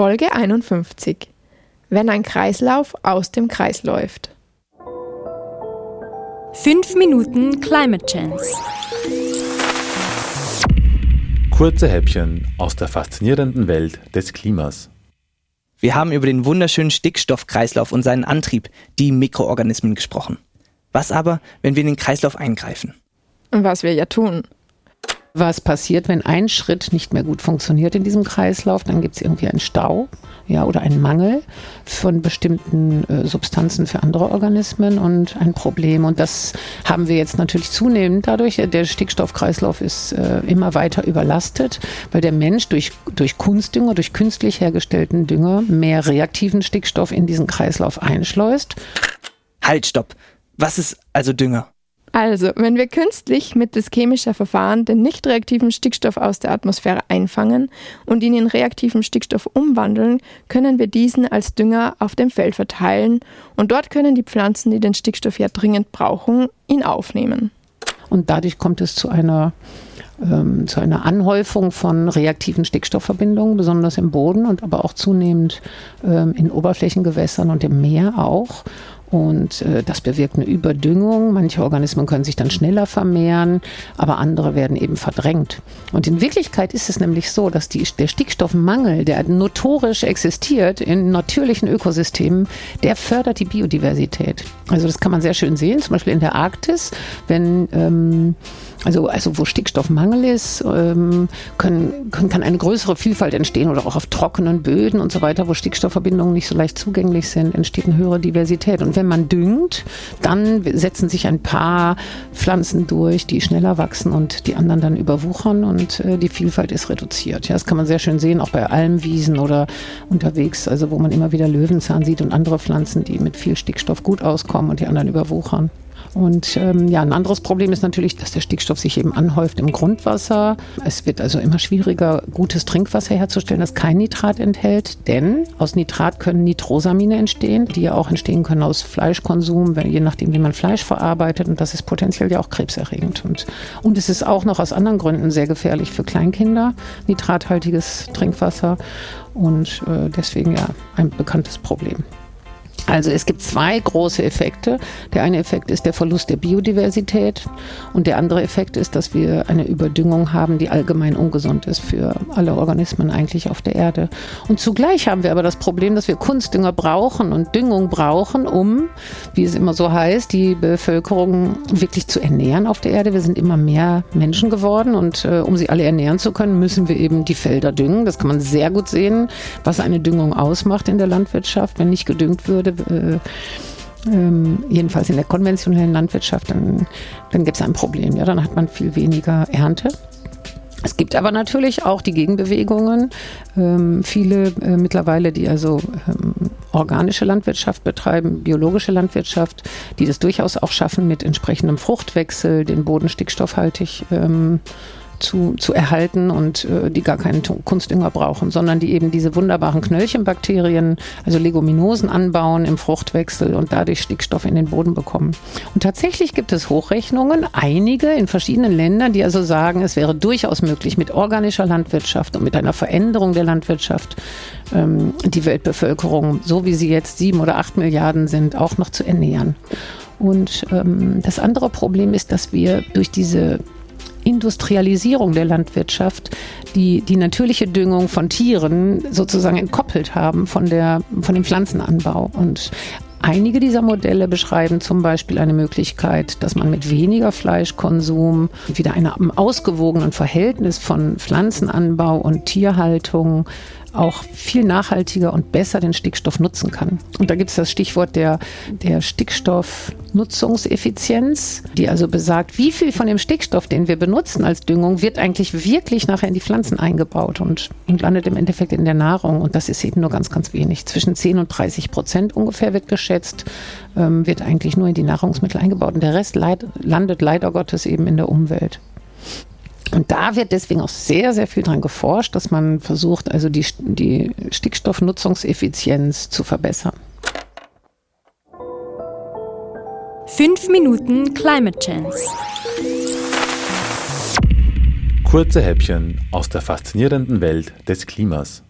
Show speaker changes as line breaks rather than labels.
Folge 51. Wenn ein Kreislauf aus dem Kreis läuft.
5 Minuten Climate Chance.
Kurze Häppchen aus der faszinierenden Welt des Klimas.
Wir haben über den wunderschönen Stickstoffkreislauf und seinen Antrieb, die Mikroorganismen, gesprochen. Was aber, wenn wir in den Kreislauf eingreifen?
Was wir ja tun.
Was passiert, wenn ein Schritt nicht mehr gut funktioniert in diesem Kreislauf? Dann gibt es irgendwie einen Stau ja, oder einen Mangel von bestimmten äh, Substanzen für andere Organismen und ein Problem. Und das haben wir jetzt natürlich zunehmend dadurch. Der Stickstoffkreislauf ist äh, immer weiter überlastet, weil der Mensch durch, durch Kunstdünger, durch künstlich hergestellten Dünger mehr reaktiven Stickstoff in diesen Kreislauf einschleust.
Halt, stopp. Was ist also Dünger?
Also, wenn wir künstlich mittels chemischer Verfahren den nicht reaktiven Stickstoff aus der Atmosphäre einfangen und ihn in reaktiven Stickstoff umwandeln, können wir diesen als Dünger auf dem Feld verteilen und dort können die Pflanzen, die den Stickstoff ja dringend brauchen, ihn aufnehmen.
Und dadurch kommt es zu einer ähm, zu einer Anhäufung von reaktiven Stickstoffverbindungen, besonders im Boden und aber auch zunehmend ähm, in Oberflächengewässern und im Meer auch. Und äh, das bewirkt eine Überdüngung. Manche Organismen können sich dann schneller vermehren, aber andere werden eben verdrängt. Und in Wirklichkeit ist es nämlich so, dass die, der Stickstoffmangel, der notorisch existiert in natürlichen Ökosystemen, der fördert die Biodiversität. Also das kann man sehr schön sehen, zum Beispiel in der Arktis, wenn ähm, also, also wo Stickstoffmangel ist, ähm, können, können, kann eine größere Vielfalt entstehen oder auch auf trockenen Böden und so weiter, wo Stickstoffverbindungen nicht so leicht zugänglich sind, entsteht eine höhere Diversität. Und wenn man düngt, dann setzen sich ein paar Pflanzen durch, die schneller wachsen und die anderen dann überwuchern und äh, die Vielfalt ist reduziert. Ja, das kann man sehr schön sehen, auch bei Almwiesen oder unterwegs, also wo man immer wieder Löwenzahn sieht und andere Pflanzen, die mit viel Stickstoff gut auskommen und die anderen überwuchern. Und ähm, ja, ein anderes Problem ist natürlich, dass der Stickstoff sich eben anhäuft im Grundwasser. Es wird also immer schwieriger, gutes Trinkwasser herzustellen, das kein Nitrat enthält, denn aus Nitrat können Nitrosamine entstehen, die ja auch entstehen können aus Fleischkonsum, je nachdem, wie man Fleisch verarbeitet. Und das ist potenziell ja auch krebserregend. Und, und es ist auch noch aus anderen Gründen sehr gefährlich für Kleinkinder, nitrathaltiges Trinkwasser. Und äh, deswegen ja ein bekanntes Problem. Also es gibt zwei große Effekte. Der eine Effekt ist der Verlust der Biodiversität und der andere Effekt ist, dass wir eine Überdüngung haben, die allgemein ungesund ist für alle Organismen eigentlich auf der Erde. Und zugleich haben wir aber das Problem, dass wir Kunstdünger brauchen und Düngung brauchen, um, wie es immer so heißt, die Bevölkerung wirklich zu ernähren auf der Erde. Wir sind immer mehr Menschen geworden und äh, um sie alle ernähren zu können, müssen wir eben die Felder düngen. Das kann man sehr gut sehen, was eine Düngung ausmacht in der Landwirtschaft. Wenn nicht gedüngt würde, ähm, jedenfalls in der konventionellen Landwirtschaft, dann, dann gibt es ein Problem. Ja, dann hat man viel weniger Ernte. Es gibt aber natürlich auch die Gegenbewegungen. Ähm, viele äh, mittlerweile, die also ähm, organische Landwirtschaft betreiben, biologische Landwirtschaft, die das durchaus auch schaffen mit entsprechendem Fruchtwechsel, den Boden stickstoffhaltig ähm, zu, zu erhalten und äh, die gar keinen Kunstdünger brauchen, sondern die eben diese wunderbaren Knöllchenbakterien, also Leguminosen anbauen im Fruchtwechsel und dadurch Stickstoff in den Boden bekommen. Und tatsächlich gibt es Hochrechnungen, einige in verschiedenen Ländern, die also sagen, es wäre durchaus möglich mit organischer Landwirtschaft und mit einer Veränderung der Landwirtschaft ähm, die Weltbevölkerung, so wie sie jetzt sieben oder acht Milliarden sind, auch noch zu ernähren. Und ähm, das andere Problem ist, dass wir durch diese Industrialisierung der Landwirtschaft die, die natürliche Düngung von Tieren sozusagen entkoppelt haben von, der, von dem Pflanzenanbau. Und Einige dieser Modelle beschreiben zum Beispiel eine Möglichkeit, dass man mit weniger Fleischkonsum wieder einem ausgewogenen Verhältnis von Pflanzenanbau und Tierhaltung auch viel nachhaltiger und besser den Stickstoff nutzen kann. Und da gibt es das Stichwort der, der Stickstoffnutzungseffizienz, die also besagt, wie viel von dem Stickstoff, den wir benutzen als Düngung, wird eigentlich wirklich nachher in die Pflanzen eingebaut und, und landet im Endeffekt in der Nahrung. Und das ist eben nur ganz, ganz wenig. Zwischen 10 und 30 Prozent ungefähr wird geschätzt, ähm, wird eigentlich nur in die Nahrungsmittel eingebaut. Und der Rest leid, landet leider Gottes eben in der Umwelt. Und da wird deswegen auch sehr, sehr viel dran geforscht, dass man versucht, also die, die Stickstoffnutzungseffizienz zu verbessern.
Fünf Minuten Climate Chance.
Kurze Häppchen aus der faszinierenden Welt des Klimas.